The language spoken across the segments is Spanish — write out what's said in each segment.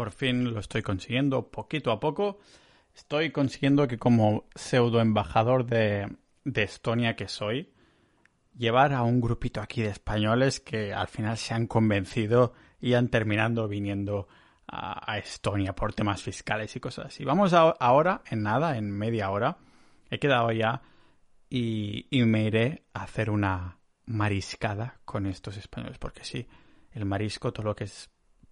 Por fin lo estoy consiguiendo poquito a poco. Estoy consiguiendo que como pseudo embajador de, de Estonia que soy, llevar a un grupito aquí de españoles que al final se han convencido y han terminado viniendo a, Estonia por temas fiscales y cosas así. Vamos ahora, en nada, en media hora, he quedado ya y, y me iré a hacer una mariscada con estos españoles, porque sí, el marisco, todo lo que es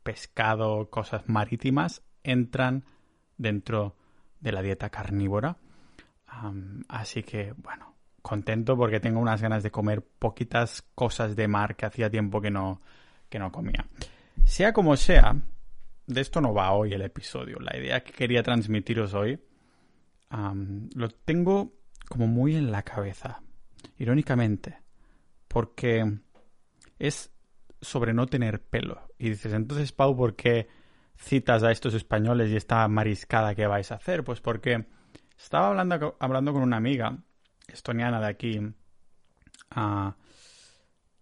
pescado, cosas marítimas, entran dentro de la dieta carnívora. así que, bueno, contento porque tengo unas ganas de comer poquitas cosas de mar que hacía tiempo que no, que no comía. Sea como sea, de esto no va hoy el episodio. La idea que quería transmitiros hoy lo tengo como muy en la cabeza, irónicamente, porque es sobre no tener pelo. Y dices, entonces, Pau, ¿por qué citas a estos españoles y esta mariscada que vais a hacer? Pues porque estaba hablando, hablando con una amiga estoniana de aquí ah,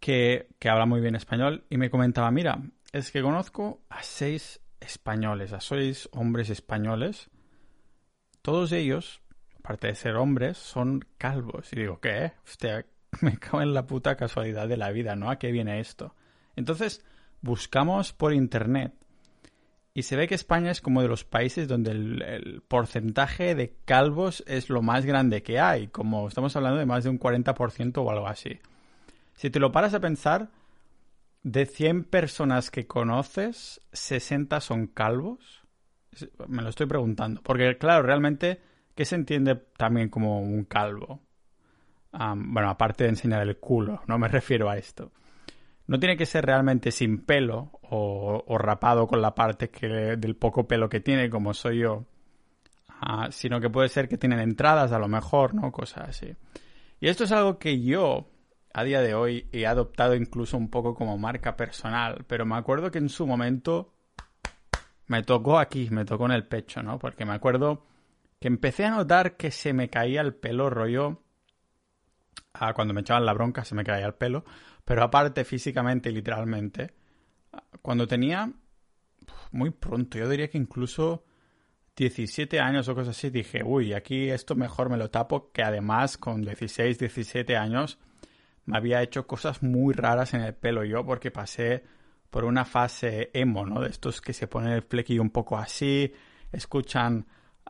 que, que habla muy bien español y me comentaba, mira, es que conozco a seis españoles, a seis hombres españoles. Todos ellos, aparte de ser hombres, son calvos. Y digo, ¿qué? Hostia, me cago en la puta casualidad de la vida, ¿no? ¿A qué viene esto? Entonces, buscamos por internet y se ve que España es como de los países donde el, porcentaje de calvos es lo más grande que hay, como estamos hablando de más de un 40% o algo así. Si te lo paras a pensar, de 100 personas que conoces, 60 son calvos. Me lo estoy preguntando, porque claro, realmente, ¿qué se entiende también como un calvo? bueno, aparte de enseñar el culo, no me refiero a esto no tiene que ser realmente sin pelo o, rapado con la parte que, del poco pelo que tiene, como soy yo, ah, sino que puede ser que tienen entradas a lo mejor, ¿no? Cosas así. Y esto es algo que yo, a día de hoy, he adoptado incluso un poco como marca personal, pero me acuerdo que en su momento me tocó aquí, me tocó en el pecho, ¿no? Porque me acuerdo que empecé a notar que se me caía el pelo rollo... Ah, cuando me echaban la bronca se me caía el pelo pero aparte físicamente y literalmente, cuando tenía muy pronto, yo diría que incluso 17 años o cosas así, dije, uy, aquí esto mejor me lo tapo, que además con 16, 17 años me había hecho cosas muy raras en el pelo yo porque pasé por una fase emo, ¿no? De estos que se ponen el flequillo un poco así, escuchan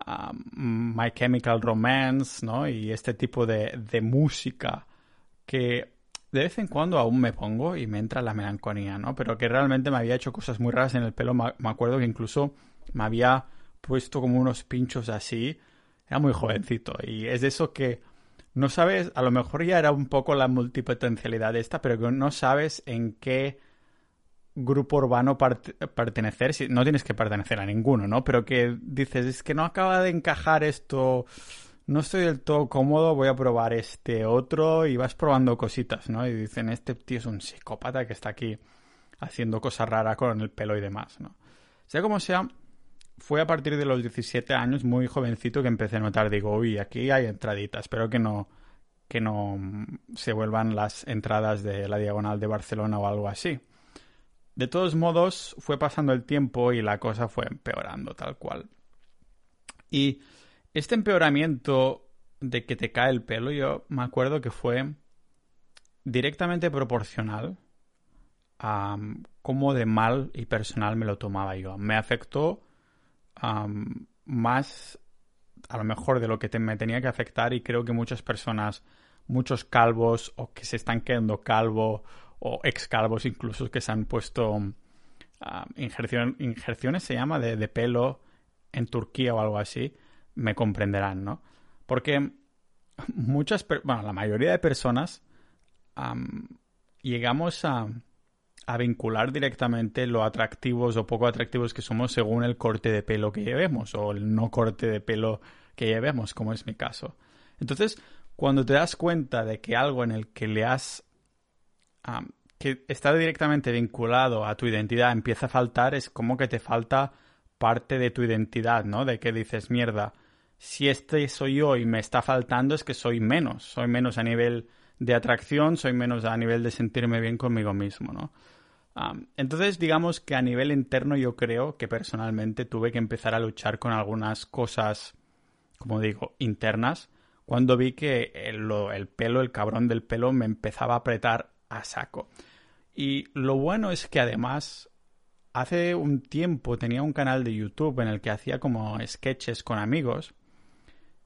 um, My Chemical Romance, ¿no? Y este tipo de, de música que de vez en cuando aún me pongo y me entra la melancolía, ¿no? Pero que realmente me había hecho cosas muy raras en el pelo. Me acuerdo que incluso me había puesto como unos pinchos así. Era muy jovencito. Y es de eso que no sabes, a lo mejor ya era un poco la multipotencialidad esta, pero que no sabes en qué grupo urbano pertenecer. No tienes que pertenecer a ninguno, ¿no? Pero que dices, es que no acaba de encajar esto no estoy del todo cómodo, voy a probar este otro y vas probando cositas, ¿no? Y dicen, este tío es un psicópata que está aquí haciendo cosas raras con el pelo y demás, ¿no? Sea como sea, fue a partir de los 17 años, muy jovencito, que empecé a notar, digo, uy, aquí hay entraditas, espero que no, que no se vuelvan las entradas de la diagonal de Barcelona o algo así. De todos modos, fue pasando el tiempo y la cosa fue empeorando tal cual. Y este empeoramiento de que te cae el pelo, yo me acuerdo que fue directamente proporcional a cómo de mal y personal me lo tomaba yo. Me afectó más a lo mejor de lo que me tenía que afectar y creo que muchas personas, muchos calvos o que se están quedando calvo o ex calvos incluso que se han puesto injerciones se llama de, de pelo en Turquía o algo así me comprenderán, ¿no? Porque muchas, bueno, la mayoría de personas llegamos a, a vincular directamente lo atractivos o poco atractivos que somos según el corte de pelo que llevemos o el no corte de pelo que llevemos, como es mi caso. Entonces, cuando te das cuenta de que algo en el que le has... que está directamente vinculado a tu identidad empieza a faltar, es como que te falta parte de tu identidad, ¿no? De que dices, mierda, si este soy yo y me está faltando es que soy menos, soy menos a nivel de atracción, soy menos a nivel de sentirme bien conmigo mismo, ¿no? entonces, digamos que a nivel interno yo creo que personalmente tuve que empezar a luchar con algunas cosas, como digo, internas, cuando vi que el, el pelo, el cabrón del pelo, me empezaba a apretar a saco. Y lo bueno es que además hace un tiempo tenía un canal de YouTube en el que hacía como sketches con amigos.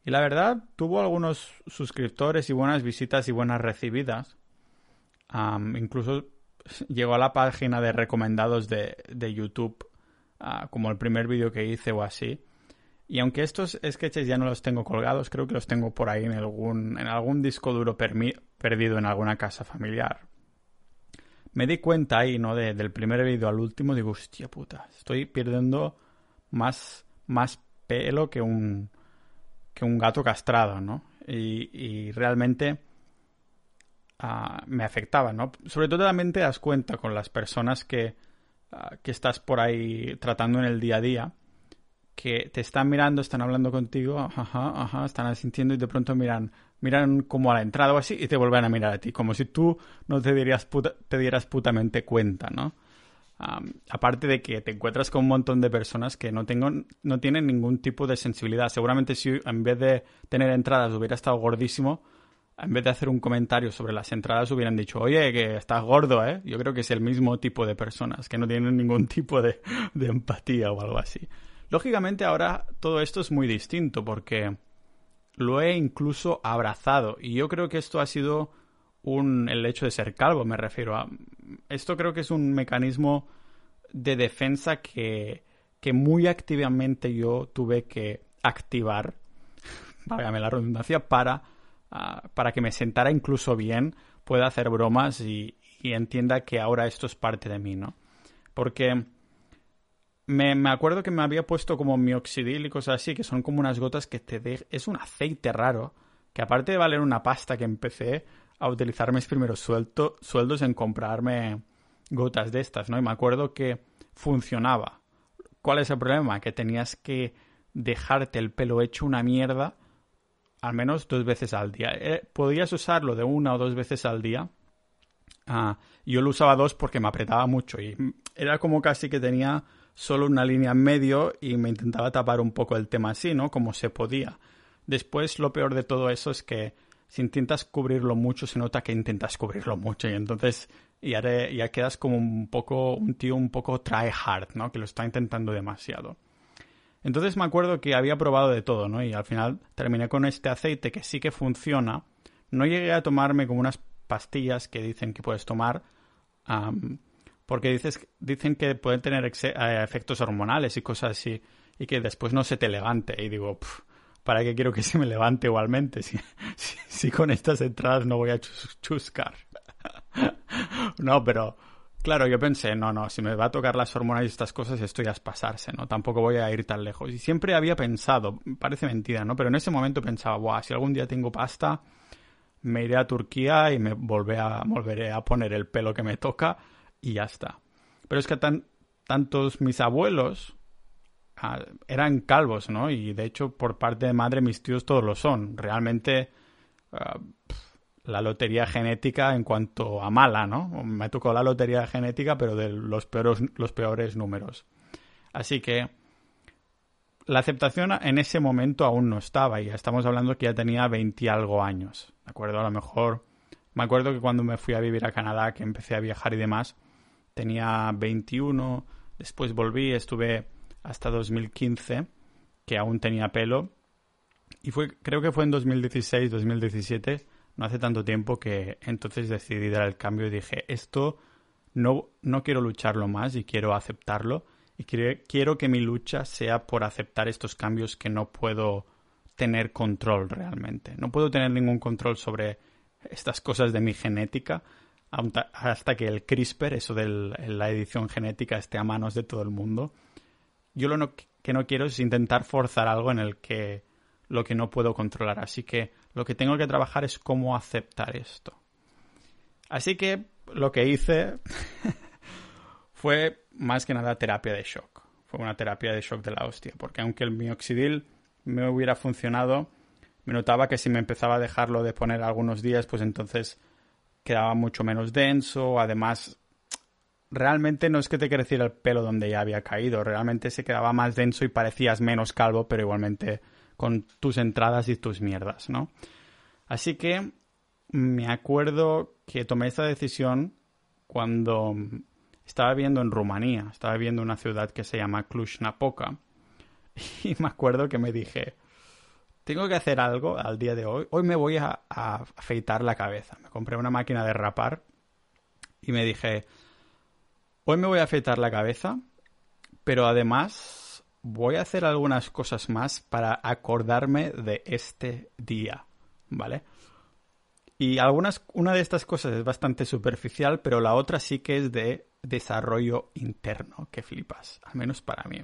Y la verdad, tuvo algunos suscriptores y buenas visitas y buenas recibidas. incluso llegó a la página de recomendados de, YouTube, ah, como el primer vídeo que hice o así. Y aunque estos sketches ya no los tengo colgados, creo que los tengo por ahí en algún, en algún disco duro perdido en alguna casa familiar. Me di cuenta ahí, ¿no? del primer vídeo al último, digo, hostia puta, estoy perdiendo más, más pelo que un, que un gato castrado, ¿no? y realmente me afectaba, ¿no? Sobre todo también te das cuenta con las personas que, que estás por ahí tratando en el día a día, que te están mirando, están hablando contigo, ajá, ajá, están asintiendo y de pronto miran, miran como a la entrada o así y te vuelven a mirar a ti, como si tú no te, dirías te dieras putamente cuenta, ¿no? aparte de que te encuentras con un montón de personas que no, tengo, no tienen ningún tipo de sensibilidad. Seguramente si en vez de tener entradas hubiera estado gordísimo, en vez de hacer un comentario sobre las entradas, hubieran dicho, oye, que estás gordo, ¿eh? Yo creo que es el mismo tipo de personas, que no tienen ningún tipo de, empatía o algo así. Lógicamente ahora todo esto es muy distinto porque lo he incluso abrazado y yo creo que esto ha sido un el hecho de ser calvo, me refiero a esto creo que es un mecanismo de defensa que, que muy activamente yo tuve que activar, válgame la redundancia, para para que me sentara incluso bien, pueda hacer bromas y, entienda que ahora esto es parte de mí, ¿no? Porque me, me, acuerdo que me había puesto como mioxidil y cosas así, que son como unas gotas que te de... Es un aceite raro, que aparte de valer una pasta que empecé a utilizar mis primeros sueldos en comprarme gotas de estas, ¿no? Y me acuerdo que funcionaba. ¿Cuál es el problema? Que tenías que dejarte el pelo hecho una mierda al menos dos veces al día. Eh, podías usarlo de una o dos veces al día. Ah, yo lo usaba dos porque me apretaba mucho y era como casi que tenía solo una línea en medio y me intentaba tapar un poco el tema así, ¿no? Como se podía. Después lo peor de todo eso es que si intentas cubrirlo mucho se nota que intentas cubrirlo mucho y entonces ya, ya quedas como un poco un tío un poco try hard, ¿no? Que lo está intentando demasiado. Entonces me acuerdo que había probado de todo, ¿no? Y al final terminé con este aceite que sí que funciona. No llegué a tomarme como unas pastillas que dicen que puedes tomar, porque dices, dicen que pueden tener eh, efectos hormonales y cosas así, y que después no se te levante. Y digo, ¿para qué quiero que se me levante igualmente? Si, con estas entradas no voy a chuscar. no, pero Claro, yo pensé, no, no, si me va a tocar las hormonas y estas cosas, esto ya es pasarse, ¿no? Tampoco voy a ir tan lejos. Y siempre había pensado, parece mentira, ¿no? Pero en ese momento pensaba, guau, si algún día tengo pasta, me iré a Turquía y me a, volveré a poner el pelo que me toca y ya está. Pero es que tan, tantos mis abuelos ah, eran calvos, ¿no? Y de hecho, por parte de madre, mis tíos todos lo son. Realmente... Ah, la lotería genética en cuanto a mala, ¿no? Me tocó la lotería genética, pero de los peores, los peores números. Así que la aceptación en ese momento aún no estaba y estamos hablando que ya tenía 20 algo años, ¿de acuerdo? A lo mejor me acuerdo que cuando me fui a vivir a Canadá, que empecé a viajar y demás, tenía 21, después volví, estuve hasta 2015, que aún tenía pelo, y fue creo que fue en 2016, 2017 no hace tanto tiempo que entonces decidí dar el cambio y dije, esto no, no quiero lucharlo más y quiero aceptarlo. Y quiero que mi lucha sea por aceptar estos cambios que no puedo tener control realmente. No puedo tener ningún control sobre estas cosas de mi genética hasta que el CRISPR, eso de la edición genética, esté a manos de todo el mundo. Yo lo que no quiero es intentar forzar algo en el que lo que no puedo controlar. Así que lo que tengo que trabajar es cómo aceptar esto. Así que lo que hice fue más que nada terapia de shock. Fue una terapia de shock de la hostia, porque aunque el mioxidil me hubiera funcionado, me notaba que si me empezaba a dejarlo de poner algunos días, pues entonces quedaba mucho menos denso. Además, realmente no es que te creciera el pelo donde ya había caído, realmente se quedaba más denso y parecías menos calvo, pero igualmente con tus entradas y tus mierdas, ¿no? Así que me acuerdo que tomé esta decisión cuando estaba viviendo en Rumanía, estaba viviendo en una ciudad que se llama Cluj-Napoca y me acuerdo que me dije, tengo que hacer algo al día de hoy, hoy me voy a, afeitar la cabeza. Me compré una máquina de rapar y me dije, hoy me voy a afeitar la cabeza, pero además voy a hacer algunas cosas más para acordarme de este día, ¿vale? Y algunas, una de estas cosas es bastante superficial, pero la otra sí que es de desarrollo interno, que flipas, al menos para mí.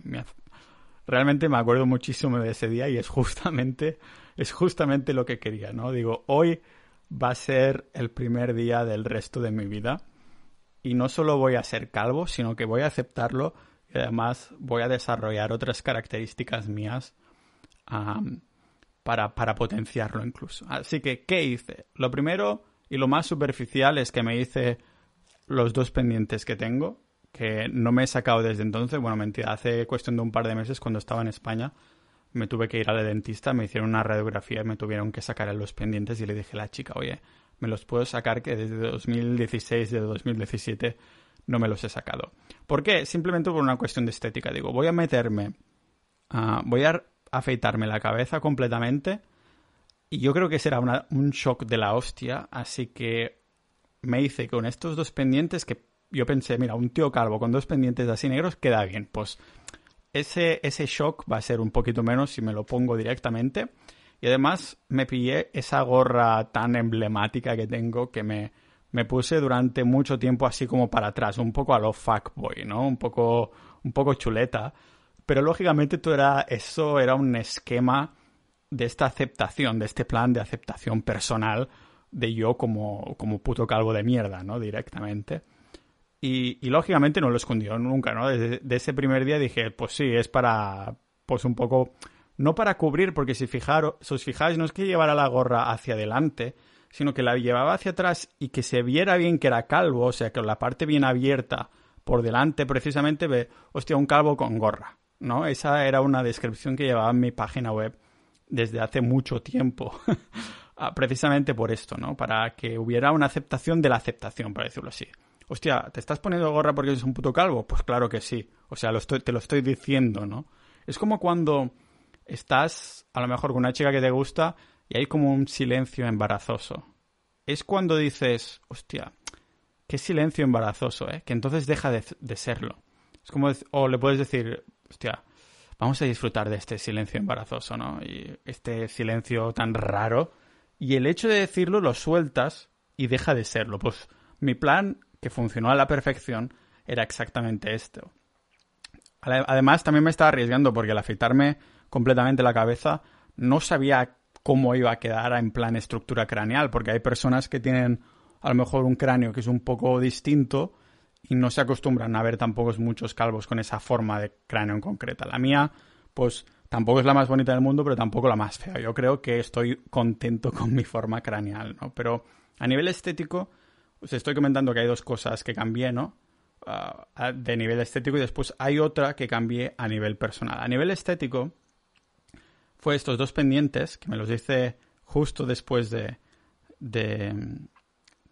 Realmente me acuerdo muchísimo de ese día y es justamente, es justamente lo que quería, ¿no? Digo, hoy va a ser el primer día del resto de mi vida y no solo voy a ser calvo, sino que voy a aceptarlo y además voy a desarrollar otras características mías para, para potenciarlo incluso. Así que, ¿qué hice? Lo primero y lo más superficial es que me hice los dos pendientes que tengo, que no me he sacado desde entonces. Bueno, mentira, hace cuestión de un par de meses cuando estaba en España me tuve que ir al dentista, me hicieron una radiografía y me tuvieron que sacar los pendientes y le dije a la chica, oye, me los puedo sacar que desde 2016, desde 2017 no me los he sacado. ¿Por qué? Simplemente por una cuestión de estética. Digo, voy a meterme, uh, voy a afeitarme la cabeza completamente y yo creo que será un shock de la hostia, así que me hice con estos dos pendientes que yo pensé, mira, un tío calvo con dos pendientes así negros queda bien, pues ese, ese shock va a ser un poquito menos si me lo pongo directamente. Y además me pillé esa gorra tan emblemática que tengo que me, puse durante mucho tiempo así como para atrás, un poco a lo fuckboy, ¿no? Un poco, un poco chuleta. Pero lógicamente todo era, eso era un esquema de esta aceptación, de este plan de aceptación personal de yo como, como puto calvo de mierda, ¿no? Directamente. Y, y lógicamente no lo escondió nunca, ¿no? Desde ese primer día dije, pues sí, es para, pues un poco, no para cubrir, porque si, fijaros, si os fijáis, no es que llevara la gorra hacia adelante, sino que la llevaba hacia atrás y que se viera bien que era calvo, o sea, que la parte bien abierta por delante precisamente ve, hostia, un calvo con gorra, ¿no? Esa era una descripción que llevaba en mi página web desde hace mucho tiempo. Ah, precisamente por esto, ¿no? Para que hubiera una aceptación de la aceptación, por decirlo así. Hostia, ¿te estás poniendo gorra porque eres un puto calvo? Pues claro que sí. O sea, te lo estoy diciendo, ¿no? Es como cuando estás a lo mejor con una chica que te gusta y hay como un silencio embarazoso. Es cuando dices, hostia, qué silencio embarazoso, ¿eh? Que entonces deja de, serlo. Es como, o le puedes decir, hostia, vamos a disfrutar de este silencio embarazoso, ¿no? Y este silencio tan raro. Y el hecho de decirlo lo sueltas y deja de serlo. Pues mi plan, que funcionó a la perfección, era exactamente esto. Además, también me estaba arriesgando porque al afeitarme completamente la cabeza no sabía cómo iba a quedar en plan estructura craneal, porque hay personas que tienen a lo mejor un cráneo que es un poco distinto y no se acostumbran a ver tampoco muchos calvos con esa forma de cráneo en concreta. La mía, pues tampoco es la más bonita del mundo, pero tampoco la más fea. Yo creo que estoy contento con mi forma craneal, ¿no? Pero a nivel estético, os estoy comentando que hay dos cosas que cambié, ¿no? Ah, de nivel estético y después hay otra que cambié a nivel personal. A nivel estético, fue estos dos pendientes, que me los hice justo después de, de,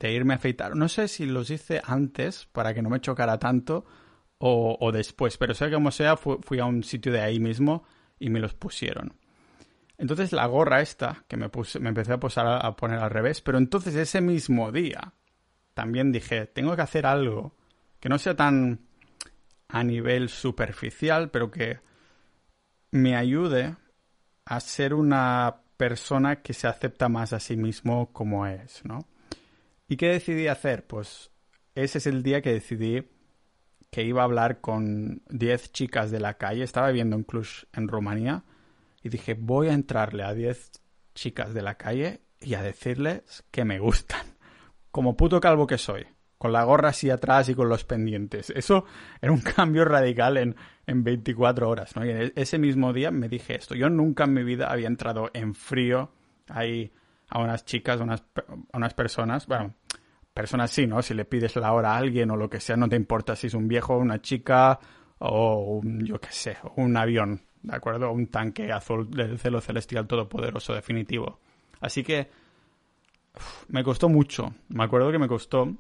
irme a afeitar. No sé si los hice antes para que no me chocara tanto o, después, pero sea como sea, fui, a un sitio de ahí mismo y me los pusieron. Entonces la gorra esta, que me, puse, me empecé a, posar, a poner al revés, pero entonces ese mismo día también dije, tengo que hacer algo que no sea tan a nivel superficial, pero que me ayude a ser una persona que se acepta más a sí mismo como es, ¿no? ¿Y qué decidí hacer? Pues ese es el día que decidí que iba a hablar con 10 chicas de la calle. Estaba viviendo en Cluj, en Rumanía, y dije, voy a entrarle a 10 chicas de la calle y a decirles que me gustan. Como puto calvo que soy con la gorra así atrás y con los pendientes. Eso era un cambio radical en, en 24 horas, ¿no? Y e-, ese mismo día me dije esto. Yo nunca en mi vida había entrado en frío ahí a unas chicas, a unas, a unas personas, bueno, personas sí, ¿no? Si le pides la hora a alguien o lo que sea, no te importa si es un viejo, una chica o un, yo qué sé, un avión, ¿de acuerdo? Un tanque azul del cielo celestial todopoderoso definitivo. Así que me costó mucho, me acuerdo que me costó,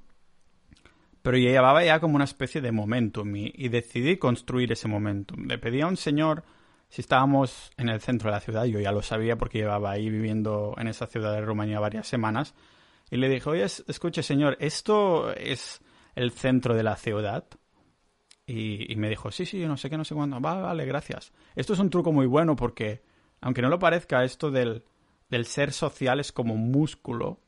pero llevaba ya como una especie de momentum y, y decidí construir ese momentum. Le pedí a un señor si estábamos en el centro de la ciudad, yo ya lo sabía porque llevaba ahí viviendo en esa ciudad de Rumanía varias semanas, y le dije, oye, escuche señor, ¿esto es el centro de la ciudad? Y, me dijo, sí, sí, no sé qué, no sé cuándo. Vale, vale, gracias. Esto es un truco muy bueno porque, aunque no lo parezca, esto del, del ser social es como músculo.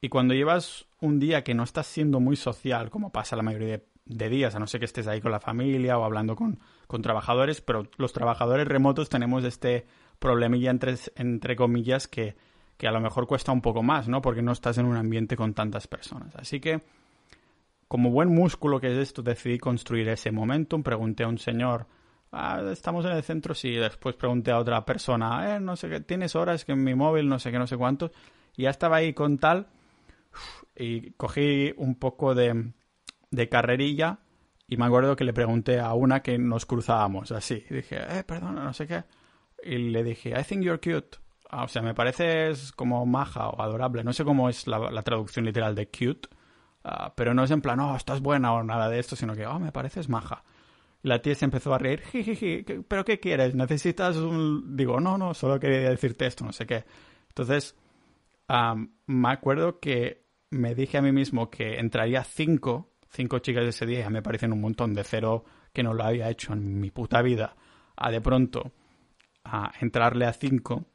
Y cuando llevas un día que no estás siendo muy social, como pasa la mayoría de, días, a no ser que estés ahí con la familia o hablando con, con trabajadores, pero los trabajadores remotos tenemos este problemilla entre, entre comillas que, que a lo mejor cuesta un poco más, ¿no? Porque no estás en un ambiente con tantas personas. Así que como buen músculo que es esto, decidí construir ese momentum. Pregunté a un señor, ah, estamos en el centro, sí. Después pregunté a otra persona, eh, no sé qué, tienes horas que en mi móvil, no sé qué, no sé cuántos. Y ya estaba ahí con tal. Y cogí un poco de, de carrerilla. Y me acuerdo que le pregunté a una que nos cruzábamos así. Dije, eh, perdona, no sé qué. Y le dije, I think you're cute. Ah, o sea, me pareces como maja o adorable. No sé cómo es la, traducción literal de cute Ah, pero no es en plan, oh, estás buena o nada de esto, sino que, oh, me pareces maja. La tía se empezó a reír, jiji, ¿pero qué quieres? ¿Necesitas un...? Digo, no, no, solo quería decirte esto, no sé qué. Entonces, me acuerdo que me dije a mí mismo que entraría cinco, cinco chicas ese día, ya me parecen un montón de cero que no lo había hecho en mi puta vida, a de pronto a entrarle a cinco.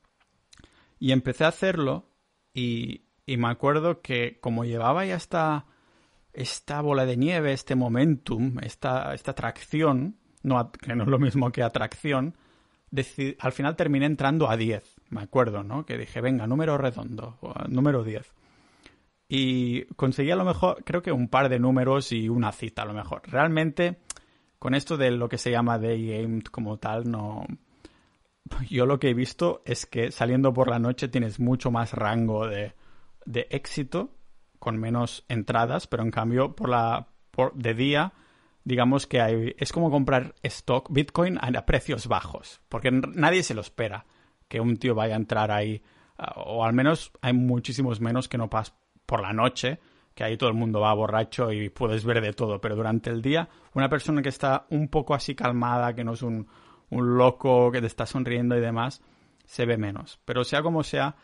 Y empecé a hacerlo y, y me acuerdo que como llevaba ya hasta esta bola de nieve, este momentum, esta, esta atracción, no, que no es lo mismo que atracción, al final terminé entrando a 10, me acuerdo, ¿no? Que dije, venga, número redondo, número 10. Y conseguí a lo mejor, creo que un par de números y una cita a lo mejor. Realmente, con esto de lo que se llama day game como tal, no... Yo lo que he visto es que saliendo por la noche tienes mucho más rango de, de éxito con menos entradas, pero en cambio por la por, de día digamos que hay, es como comprar stock Bitcoin a precios bajos, porque nadie se lo espera que un tío vaya a entrar ahí, ah, o al menos hay muchísimos menos que no pas por la noche, que ahí todo el mundo va borracho y puedes ver de todo, pero durante el día una persona que está un poco así calmada, que no es un, un loco que te está sonriendo y demás, se ve menos. Pero sea como sea,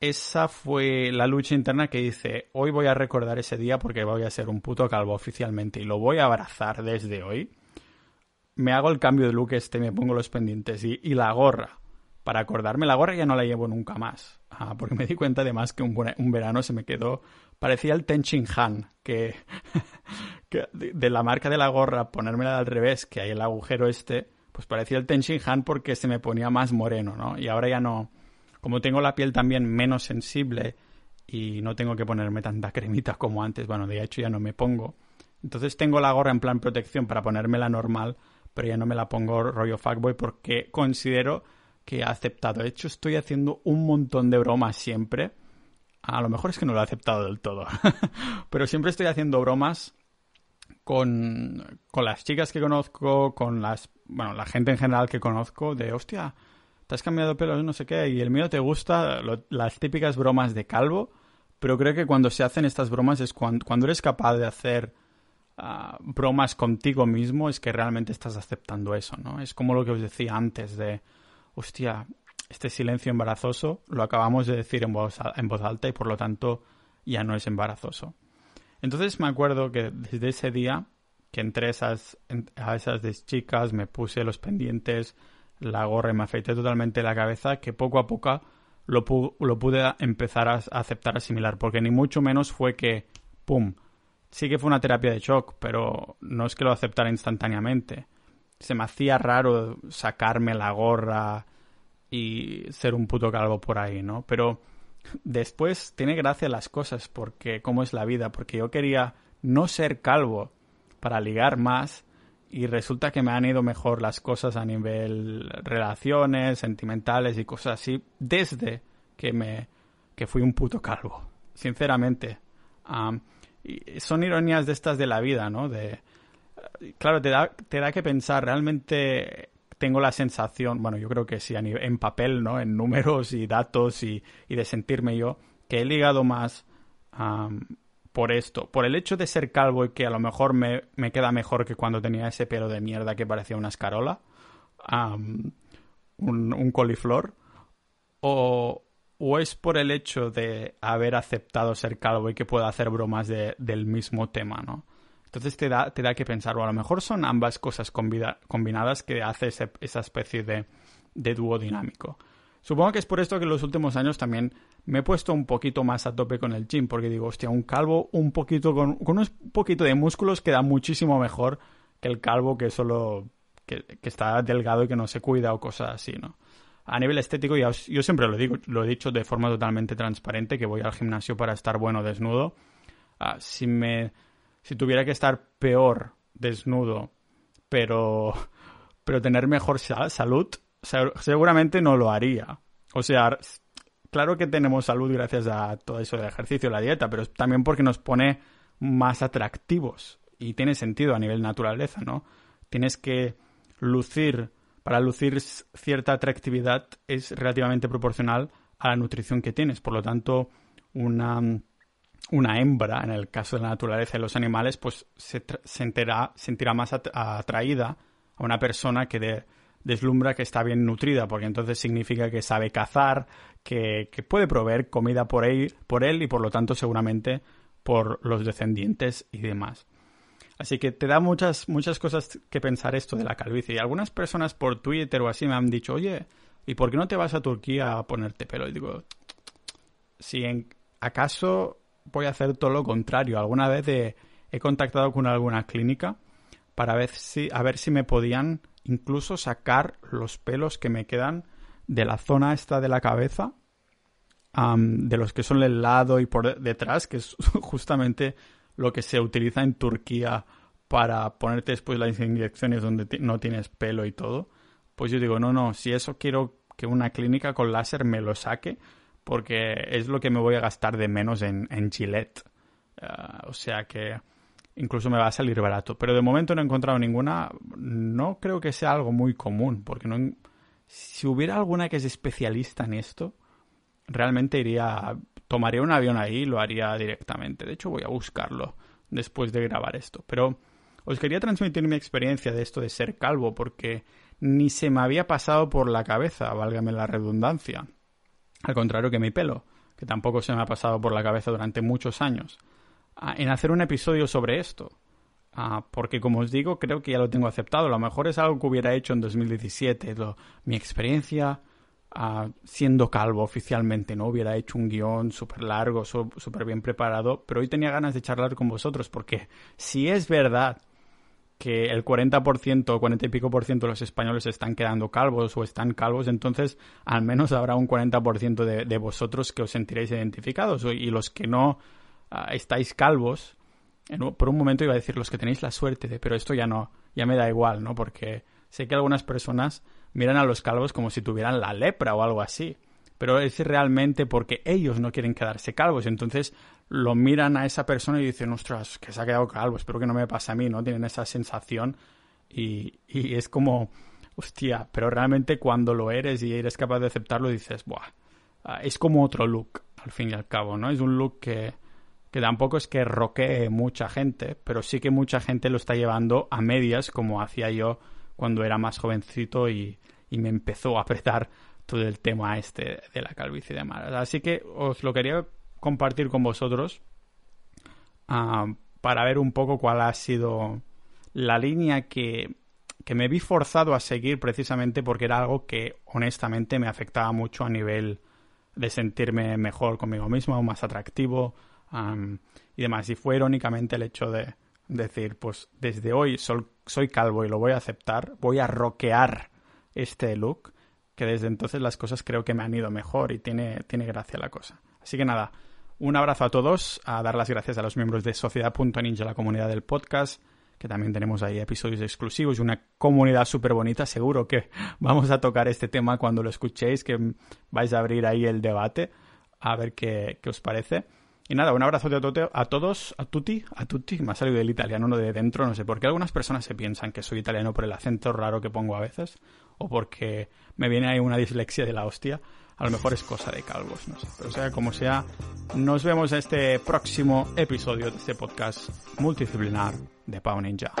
esa fue la lucha interna que dice, hoy voy a recordar ese día porque voy a ser un puto calvo oficialmente y lo voy a abrazar desde hoy. Me hago el cambio de look este, me pongo los pendientes y, la gorra. Para acordarme, la gorra ya no la llevo nunca más. Ah, porque me di cuenta además que un, un, verano se me quedó... Parecía el Tenchin Han, que, de, de, la marca de la gorra, ponérmela al revés, que hay el agujero este, pues parecía el Tenchin Han porque se me ponía más moreno, ¿no? Y ahora ya no como tengo la piel también menos sensible y no tengo que ponerme tanta cremita como antes, bueno, de hecho ya no me pongo. Entonces tengo la gorra en plan protección para ponérmela normal, pero ya no me la pongo rollo fuckboy porque considero que he aceptado. De hecho, estoy haciendo un montón de bromas siempre. A lo mejor es que no lo he aceptado del todo. pero siempre estoy haciendo bromas con, con las chicas que conozco, con las, bueno, la gente en general que conozco, de hostia, te has cambiado pelo, no sé qué, y el mío te gusta, las típicas bromas de calvo, pero creo que cuando se hacen estas bromas es cuando, cuando eres capaz de hacer ah, bromas contigo mismo, es que realmente estás aceptando eso, ¿no? Es como lo que os decía antes de, hostia, este silencio embarazoso lo acabamos de decir en voz, en voz alta y por lo tanto ya no es embarazoso. Entonces me acuerdo que desde ese día que entré esas, a esas chicas, me puse los pendientes, la gorra y me afeité totalmente la cabeza, que poco a poco lo, lo pude empezar a, aceptar, asimilar, porque ni mucho menos fue que, ¡pum! Sí que fue una terapia de shock, pero no es que lo aceptara instantáneamente. Se me hacía raro sacarme la gorra y ser un puto calvo por ahí, ¿no? Pero después tiene gracia las cosas, porque cómo es la vida, porque yo quería no ser calvo para ligar más y resulta que me han ido mejor las cosas a nivel relaciones, sentimentales y cosas así desde que me que fui un puto calvo, sinceramente. y son ironías de estas de la vida, ¿no? De, claro, te da, te da que pensar, realmente tengo la sensación, bueno, yo creo que sí, en papel, ¿no? En números y datos y, de sentirme yo, que he ligado más por esto, por el hecho de ser calvo y que a lo mejor me, me, queda mejor que cuando tenía ese pelo de mierda que parecía una escarola, un, un coliflor, o, o es por el hecho de haber aceptado ser calvo y que pueda hacer bromas de, del mismo tema, ¿no? Entonces te da, te da que pensar, o a lo mejor son ambas cosas combinadas que hace esa especie de, de dúo dinámico. Supongo que es por esto que en los últimos años también me he puesto un poquito más a tope con el gym, porque digo, hostia, un calvo un poquito con, con un poquito de músculos queda muchísimo mejor que el calvo que solo que, está delgado y que no se cuida o cosas así, ¿no? a nivel estético, yo siempre lo digo, lo he dicho de forma totalmente transparente, que voy al gimnasio para estar bueno desnudo. Ah, si me si tuviera que estar peor desnudo, pero pero tener mejor salud, seguramente no lo haría. O sea, claro que tenemos salud gracias a todo eso del ejercicio, la dieta, pero también porque nos pone más atractivos y tiene sentido a nivel naturaleza, ¿no? Tienes que lucir para lucir cierta atractividad es relativamente proporcional a la nutrición que tienes. Por lo tanto, una, una hembra, en el caso de la naturaleza y los animales, pues se sentirá, sentirá más atraída a una persona que deslumbra que está bien nutrida, porque entonces significa que sabe cazar, que, que puede proveer comida por él, por él y por lo tanto seguramente por los descendientes y demás. Así que te da muchas, muchas cosas que pensar esto de la calvicie. Y algunas personas por Twitter o así me han dicho, oye, ¿y por qué no te vas a Turquía a ponerte pelo? Y digo, si en, acaso voy a hacer todo lo contrario. Alguna vez he, contactado con alguna clínica para ver si, a ver si me podían incluso sacar los pelos que me quedan de la zona esta de la cabeza, de los que son el lado y por detrás, que es justamente lo que se utiliza en Turquía para ponerte después las inyecciones donde no tienes pelo y todo, pues yo digo, no, no, si eso quiero que una clínica con láser me lo saque, porque es lo que me voy a gastar de menos en, en Gillette. Ah, o sea que incluso me va a salir barato. Pero de momento no he encontrado ninguna. No creo que sea algo muy común, porque no, si hubiera alguna que es especialista en esto, realmente iría tomaría un avión ahí y lo haría directamente. De hecho, voy a buscarlo después de grabar esto. Pero os quería transmitir mi experiencia de esto de ser calvo porque ni se me había pasado por la cabeza, válgame la redundancia. Al contrario que mi pelo, que tampoco se me ha pasado por la cabeza durante muchos años. Ah, en hacer un episodio sobre esto. Ah, porque como os digo, creo que ya lo tengo aceptado. A lo mejor es algo que hubiera hecho en 2017. mi experiencia siendo calvo oficialmente, ¿no? Hubiera hecho un guion súper largo, súper bien preparado, pero hoy tenía ganas de charlar con vosotros porque si es verdad que el 40% o 40 y pico por ciento de los españoles están quedando calvos o están calvos, entonces al menos habrá un 40% de, de vosotros que os sentiréis identificados y los que no ah, estáis calvos, por un momento iba a decir los que tenéis la suerte de, pero esto ya no, ya me da igual, ¿no? Porque sé que algunas personas miran a los calvos como si tuvieran la lepra o algo así. Pero es realmente porque ellos no quieren quedarse calvos. Entonces lo miran a esa persona y dicen, ostras, que se ha quedado calvo, espero que no me pase a mí, ¿no? Tienen esa sensación y, y es como, hostia, pero realmente cuando lo eres y eres capaz de aceptarlo dices, buah, ah, es como otro look, al fin y al cabo, ¿no? Es un look que, que tampoco es que roquee mucha gente, pero sí que mucha gente lo está llevando a medias como hacía yo cuando era más jovencito y, me empezó a apretar todo el tema este de la calvicie y demás. Así que os lo quería compartir con vosotros ah, para ver un poco cuál ha sido la línea que, que me vi forzado a seguir precisamente porque era algo que honestamente me afectaba mucho a nivel de sentirme mejor conmigo mismo, más atractivo y demás. Y fue irónicamente el hecho de, decir, pues desde hoy soy, calvo y lo voy a aceptar, voy a roquear este look, que desde entonces las cosas creo que me han ido mejor y tiene, tiene gracia la cosa. Así que nada, un abrazo a todos, a dar las gracias a los miembros de Sociedad.ninja, la comunidad del podcast, que también tenemos ahí episodios exclusivos y una comunidad súper bonita. Seguro que vamos a tocar este tema cuando lo escuchéis, que vais a abrir ahí el debate, a ver qué, qué os parece. Y nada, un abrazo de a todos, a tutti, a tutti, me ha salido del italiano, no de dentro, no sé por qué algunas personas se piensan que soy italiano por el acento raro que pongo a veces, o porque me viene ahí una dislexia de la hostia. A lo mejor es cosa de calvos, no sé. Pero sea como sea, nos vemos en este próximo episodio de este podcast multidisciplinar de Pau Ninja.